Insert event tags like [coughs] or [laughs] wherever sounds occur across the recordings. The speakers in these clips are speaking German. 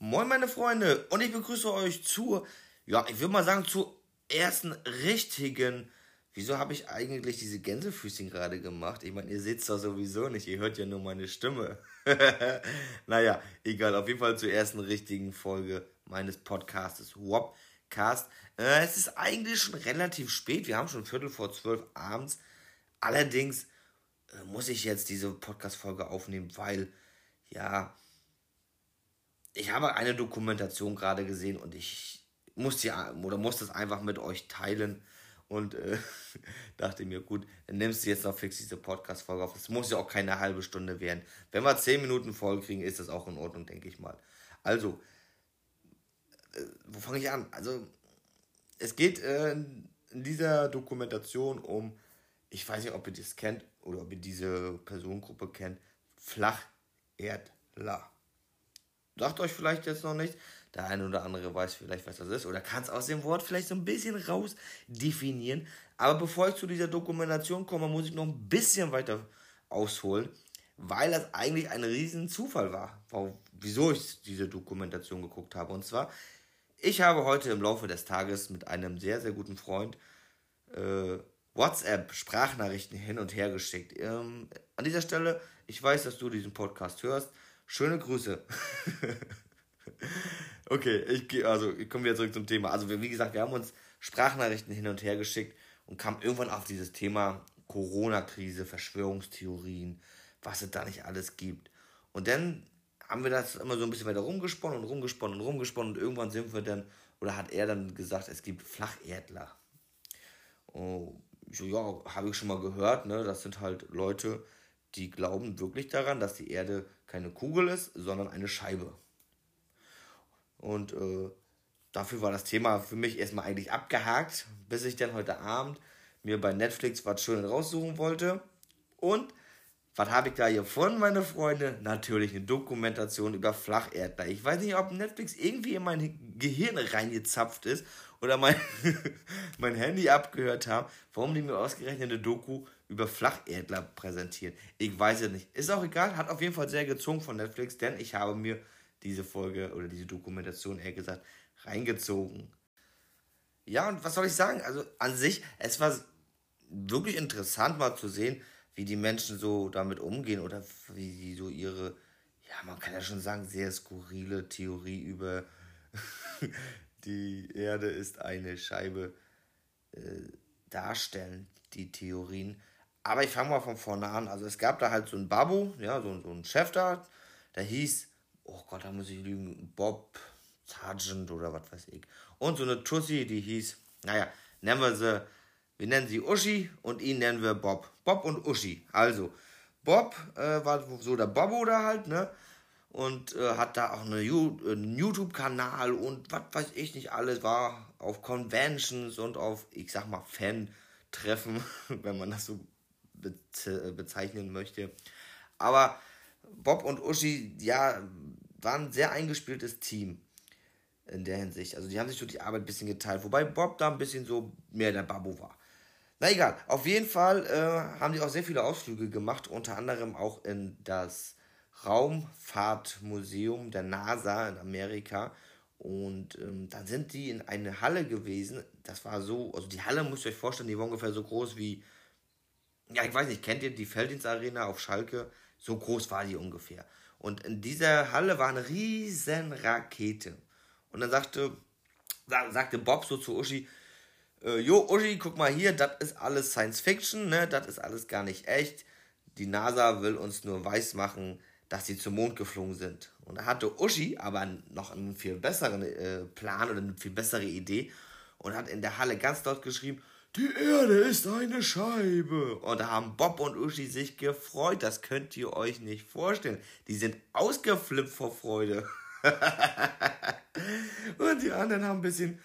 Moin meine Freunde und ich begrüße euch zur, ja, ich würde mal sagen, zur ersten richtigen, wieso habe ich eigentlich diese Gänsefüßchen gerade gemacht? Ich meine, ihr seht es doch sowieso nicht, ihr hört ja nur meine Stimme. [laughs] naja, egal, auf jeden Fall zur ersten richtigen Folge meines Podcastes Wopcast. Äh, es ist eigentlich schon relativ spät, wir haben schon Viertel vor zwölf abends. Allerdings äh, muss ich jetzt diese Podcast-Folge aufnehmen, weil, ja, ich habe eine Dokumentation gerade gesehen und ich muss die oder muss das einfach mit euch teilen und äh, [laughs] dachte mir, gut, dann nimmst du jetzt noch fix diese Podcast-Folge auf. Es muss ja auch keine halbe Stunde werden. Wenn wir zehn Minuten voll kriegen, ist das auch in Ordnung, denke ich mal. Also, äh, wo fange ich an? Also, es geht äh, in dieser Dokumentation um, ich weiß nicht, ob ihr das kennt oder ob ihr diese Personengruppe kennt, Flacherdler. Sagt euch vielleicht jetzt noch nicht. Der eine oder andere weiß vielleicht, was das ist. Oder kann es aus dem Wort vielleicht so ein bisschen raus definieren. Aber bevor ich zu dieser Dokumentation komme, muss ich noch ein bisschen weiter ausholen. Weil das eigentlich ein riesen Zufall war. Wieso ich diese Dokumentation geguckt habe. Und zwar, ich habe heute im Laufe des Tages mit einem sehr, sehr guten Freund äh, WhatsApp-Sprachnachrichten hin und her geschickt. Ähm, an dieser Stelle, ich weiß, dass du diesen Podcast hörst. Schöne Grüße. [laughs] okay, ich also ich komme wieder zurück zum Thema. Also wie gesagt, wir haben uns Sprachnachrichten hin und her geschickt und kamen irgendwann auf dieses Thema Corona-Krise, Verschwörungstheorien, was es da nicht alles gibt. Und dann haben wir das immer so ein bisschen weiter rumgesponnen und rumgesponnen und rumgesponnen und irgendwann sind wir dann, oder hat er dann gesagt, es gibt Flacherdler. Oh, ja, habe ich schon mal gehört, ne? Das sind halt Leute, die glauben wirklich daran, dass die Erde keine Kugel ist, sondern eine Scheibe. Und äh, dafür war das Thema für mich erstmal eigentlich abgehakt, bis ich dann heute Abend mir bei Netflix was Schönes raussuchen wollte. Und was habe ich da gefunden, meine Freunde? Natürlich eine Dokumentation über Flacherdler. Ich weiß nicht, ob Netflix irgendwie in mein Gehirn reingezapft ist oder mein, [laughs] mein Handy abgehört haben, warum die mir ausgerechnet eine Doku über Flacherdler präsentieren. Ich weiß es nicht. Ist auch egal, hat auf jeden Fall sehr gezogen von Netflix, denn ich habe mir diese Folge oder diese Dokumentation, eher gesagt, reingezogen. Ja, und was soll ich sagen? Also an sich, es war wirklich interessant mal zu sehen, wie die Menschen so damit umgehen oder wie sie so ihre, ja, man kann ja schon sagen, sehr skurrile Theorie über [laughs] die Erde ist eine Scheibe äh, darstellen, die Theorien. Aber ich fange mal von vorne an. Also es gab da halt so einen Babu, ja, so, so einen Chef da, der hieß, oh Gott, da muss ich lügen, Bob Sargent oder was weiß ich. Und so eine Tussi, die hieß, naja, nennen wir sie, wir nennen sie Uschi und ihn nennen wir Bob. Bob und Uschi. Also, Bob äh, war so der Bobo da halt, ne? Und äh, hat da auch eine, einen YouTube-Kanal und was weiß ich nicht alles, war auf Conventions und auf, ich sag mal, Fan-Treffen, [laughs] wenn man das so äh, bezeichnen möchte. Aber Bob und Uschi, ja, waren ein sehr eingespieltes Team in der Hinsicht. Also die haben sich so die Arbeit ein bisschen geteilt, wobei Bob da ein bisschen so mehr der Babu war. Na egal, auf jeden Fall äh, haben die auch sehr viele Ausflüge gemacht, unter anderem auch in das Raumfahrtmuseum der NASA in Amerika. Und ähm, dann sind die in eine Halle gewesen. Das war so, also die Halle müsst ihr euch vorstellen, die war ungefähr so groß wie ja, ich weiß nicht, kennt ihr die Felddienstarena auf Schalke? So groß war die ungefähr. Und in dieser Halle war eine riesen Rakete. Und dann sagte, sagte Bob so zu Uschi, äh, Jo, Uschi, guck mal hier, das ist alles Science Fiction, ne? Das ist alles gar nicht echt. Die NASA will uns nur weismachen, dass sie zum Mond geflogen sind. Und da hatte Uschi aber noch einen viel besseren äh, Plan oder eine viel bessere Idee und hat in der Halle ganz dort geschrieben, die Erde ist eine Scheibe. Und da haben Bob und Uschi sich gefreut. Das könnt ihr euch nicht vorstellen. Die sind ausgeflippt vor Freude. [laughs] und die anderen haben ein bisschen,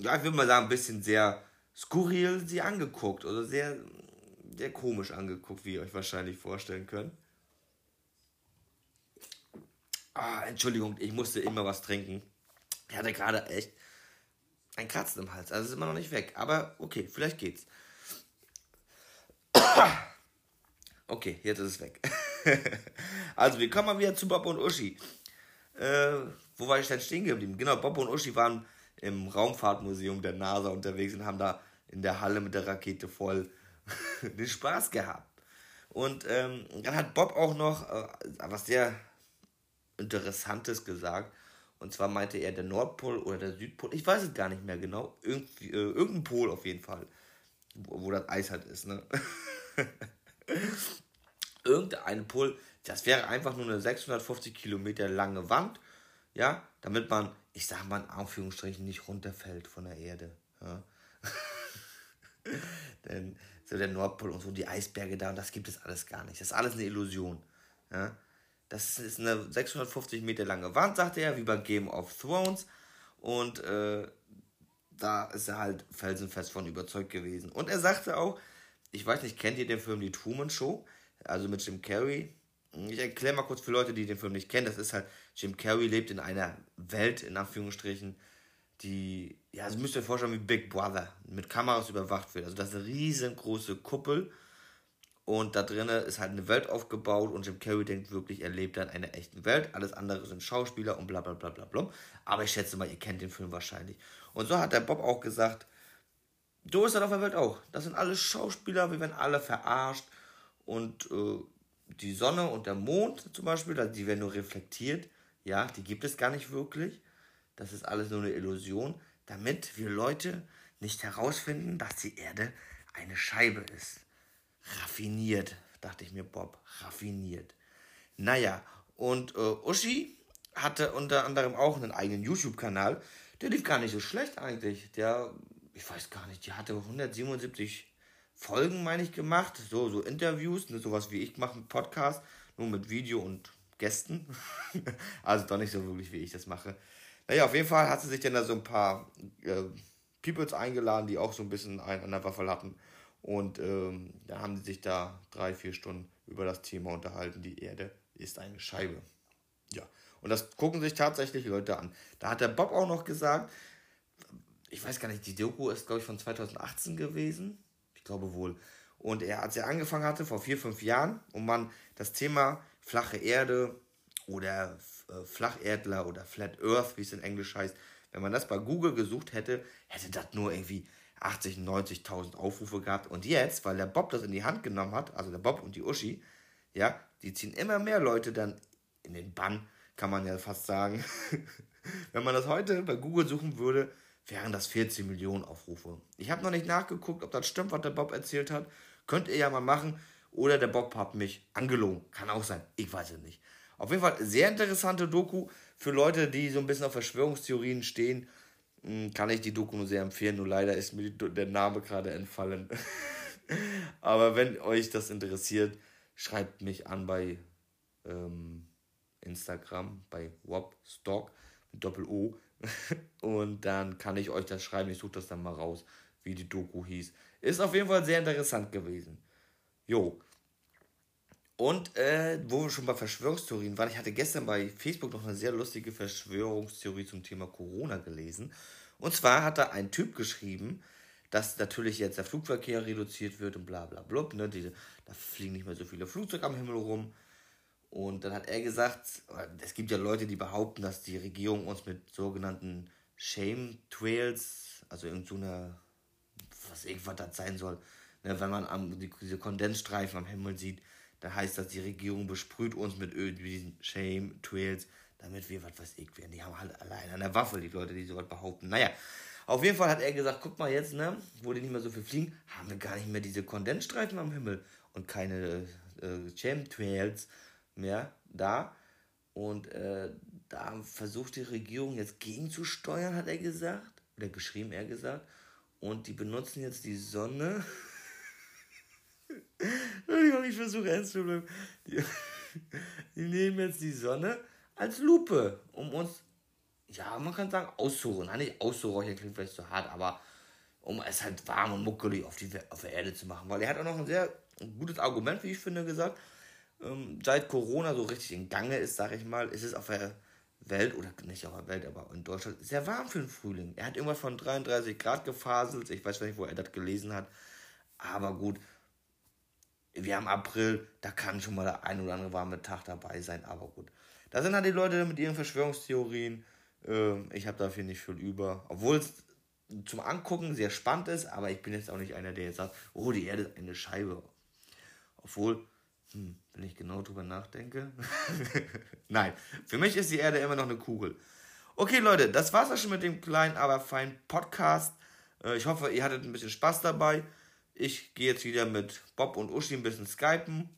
ja, ich würde mal sagen, ein bisschen sehr skurril sie angeguckt. Oder sehr, sehr komisch angeguckt, wie ihr euch wahrscheinlich vorstellen könnt. Ah, Entschuldigung, ich musste immer was trinken. Ich hatte gerade echt ein Kratzen im Hals. Also ist immer noch nicht weg. Aber okay, vielleicht geht's. [coughs] Okay, jetzt ist es weg. [laughs] also, wir kommen mal wieder zu Bob und Uschi. Äh, wo war ich denn stehen geblieben? Genau, Bob und Uschi waren im Raumfahrtmuseum der NASA unterwegs und haben da in der Halle mit der Rakete voll [laughs] den Spaß gehabt. Und ähm, dann hat Bob auch noch äh, was sehr Interessantes gesagt. Und zwar meinte er der Nordpol oder der Südpol, ich weiß es gar nicht mehr genau, irgendwie, äh, irgendein Pol auf jeden Fall, wo, wo das Eis halt ist, ne? [laughs] Irgendein Pol, das wäre einfach nur eine 650 Kilometer lange Wand, ja, damit man, ich sag mal in Anführungsstrichen, nicht runterfällt von der Erde, ja. [laughs] Denn so der Nordpol und so die Eisberge da, und das gibt es alles gar nicht. Das ist alles eine Illusion, ja. Das ist eine 650 Meter lange Wand, sagte er, wie bei Game of Thrones. Und äh, da ist er halt felsenfest von überzeugt gewesen. Und er sagte auch, ich weiß nicht, kennt ihr den Film Die Truman Show? Also mit Jim Carrey. Ich erkläre mal kurz für Leute, die den Film nicht kennen. Das ist halt, Jim Carrey lebt in einer Welt, in Anführungsstrichen, die, ja, das müsst ihr euch vorstellen wie Big Brother, mit Kameras überwacht wird. Also das ist eine riesengroße Kuppel und da drinnen ist halt eine Welt aufgebaut und Jim Carrey denkt wirklich, er lebt da in einer echten Welt. Alles andere sind Schauspieler und bla bla bla bla bla. Aber ich schätze mal, ihr kennt den Film wahrscheinlich. Und so hat der Bob auch gesagt, so ist das auf der Welt auch. Das sind alles Schauspieler, wir werden alle verarscht. Und äh, die Sonne und der Mond zum Beispiel, die werden nur reflektiert. Ja, die gibt es gar nicht wirklich. Das ist alles nur eine Illusion, damit wir Leute nicht herausfinden, dass die Erde eine Scheibe ist. Raffiniert, dachte ich mir, Bob, raffiniert. Naja, und äh, Uschi hatte unter anderem auch einen eigenen YouTube-Kanal. Der lief gar nicht so schlecht eigentlich. Der, ich weiß gar nicht, der hatte 177 Folgen, meine ich, gemacht. So, so Interviews, ne, sowas wie ich mache mit Podcast, nur mit Video und Gästen. [laughs] also doch nicht so wirklich, wie ich das mache. Naja, auf jeden Fall hat sie sich dann da so ein paar äh, Peoples eingeladen, die auch so ein bisschen einen an der Waffel hatten. Und ähm, da haben sie sich da drei, vier Stunden über das Thema unterhalten. Die Erde ist eine Scheibe. Ja, und das gucken sich tatsächlich Leute an. Da hat der Bob auch noch gesagt, ich weiß gar nicht, die Doku ist, glaube ich, von 2018 gewesen. Ich glaube wohl. Und er, als er angefangen hatte, vor vier, fünf Jahren, und man das Thema flache Erde oder äh, Flacherdler oder Flat Earth, wie es in Englisch heißt, wenn man das bei Google gesucht hätte, hätte das nur irgendwie 80, 90.000 Aufrufe gehabt. Und jetzt, weil der Bob das in die Hand genommen hat, also der Bob und die Uschi, ja, die ziehen immer mehr Leute dann in den Bann, kann man ja fast sagen. [laughs] Wenn man das heute bei Google suchen würde, wären das 14 Millionen Aufrufe. Ich habe noch nicht nachgeguckt, ob das stimmt, was der Bob erzählt hat. Könnt ihr ja mal machen. Oder der Bob hat mich angelogen. Kann auch sein. Ich weiß es nicht. Auf jeden Fall sehr interessante Doku für Leute, die so ein bisschen auf Verschwörungstheorien stehen kann ich die Doku sehr empfehlen, nur leider ist mir der Name gerade entfallen. [laughs] Aber wenn euch das interessiert, schreibt mich an bei ähm, Instagram, bei Wobstock mit Doppel-O. [laughs] Und dann kann ich euch das schreiben. Ich suche das dann mal raus, wie die Doku hieß. Ist auf jeden Fall sehr interessant gewesen. Jo. Und äh, wo wir schon bei Verschwörungstheorien waren, ich hatte gestern bei Facebook noch eine sehr lustige Verschwörungstheorie zum Thema Corona gelesen. Und zwar hat da ein Typ geschrieben, dass natürlich jetzt der Flugverkehr reduziert wird und bla bla blub. Ne? Die, da fliegen nicht mehr so viele Flugzeuge am Himmel rum. Und dann hat er gesagt, es gibt ja Leute, die behaupten, dass die Regierung uns mit sogenannten Shame Trails, also irgend so was irgendwas das sein soll, ne, wenn man am, die, diese Kondensstreifen am Himmel sieht, da heißt das, die Regierung besprüht uns mit diesen Shame Trails, damit wir, was weiß ich, werden. Die haben halt allein an der Waffe, die Leute, die sowas behaupten. Naja, auf jeden Fall hat er gesagt, guck mal jetzt, ne, wo die nicht mehr so viel fliegen, haben wir gar nicht mehr diese Kondensstreifen am Himmel und keine äh, Chemtrails mehr da. Und äh, da versucht die Regierung jetzt gegenzusteuern, hat er gesagt. Oder geschrieben, er gesagt. Und die benutzen jetzt die Sonne [laughs] Entschuldigung, ich versuche ernst zu bleiben. Die, [laughs] die nehmen jetzt die Sonne als Lupe, um uns, ja, man kann sagen, auszuruhen. Nicht auszuräuchern klingt vielleicht zu hart, aber um es halt warm und muckelig auf, die, auf der Erde zu machen. Weil er hat auch noch ein sehr gutes Argument, wie ich finde, gesagt. Ähm, seit Corona so richtig in Gange ist, sage ich mal, ist es auf der Welt, oder nicht auf der Welt, aber in Deutschland, sehr warm für den Frühling. Er hat irgendwas von 33 Grad gefaselt. Ich weiß nicht, wo er das gelesen hat. Aber gut, wir haben April, da kann schon mal der ein oder andere warme Tag dabei sein, aber gut. Da sind halt die Leute mit ihren Verschwörungstheorien. Ähm, ich habe dafür nicht viel über. Obwohl es zum Angucken sehr spannend ist, aber ich bin jetzt auch nicht einer, der jetzt sagt, oh, die Erde ist eine Scheibe. Obwohl, hm, wenn ich genau drüber nachdenke. [laughs] Nein, für mich ist die Erde immer noch eine Kugel. Okay, Leute, das war's auch schon mit dem kleinen, aber feinen Podcast. Äh, ich hoffe, ihr hattet ein bisschen Spaß dabei. Ich gehe jetzt wieder mit Bob und Uschi ein bisschen skypen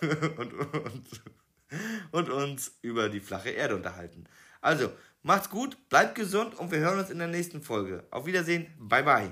[laughs] und, und, und uns über die flache Erde unterhalten. Also, macht's gut, bleibt gesund und wir hören uns in der nächsten Folge. Auf Wiedersehen, bye bye.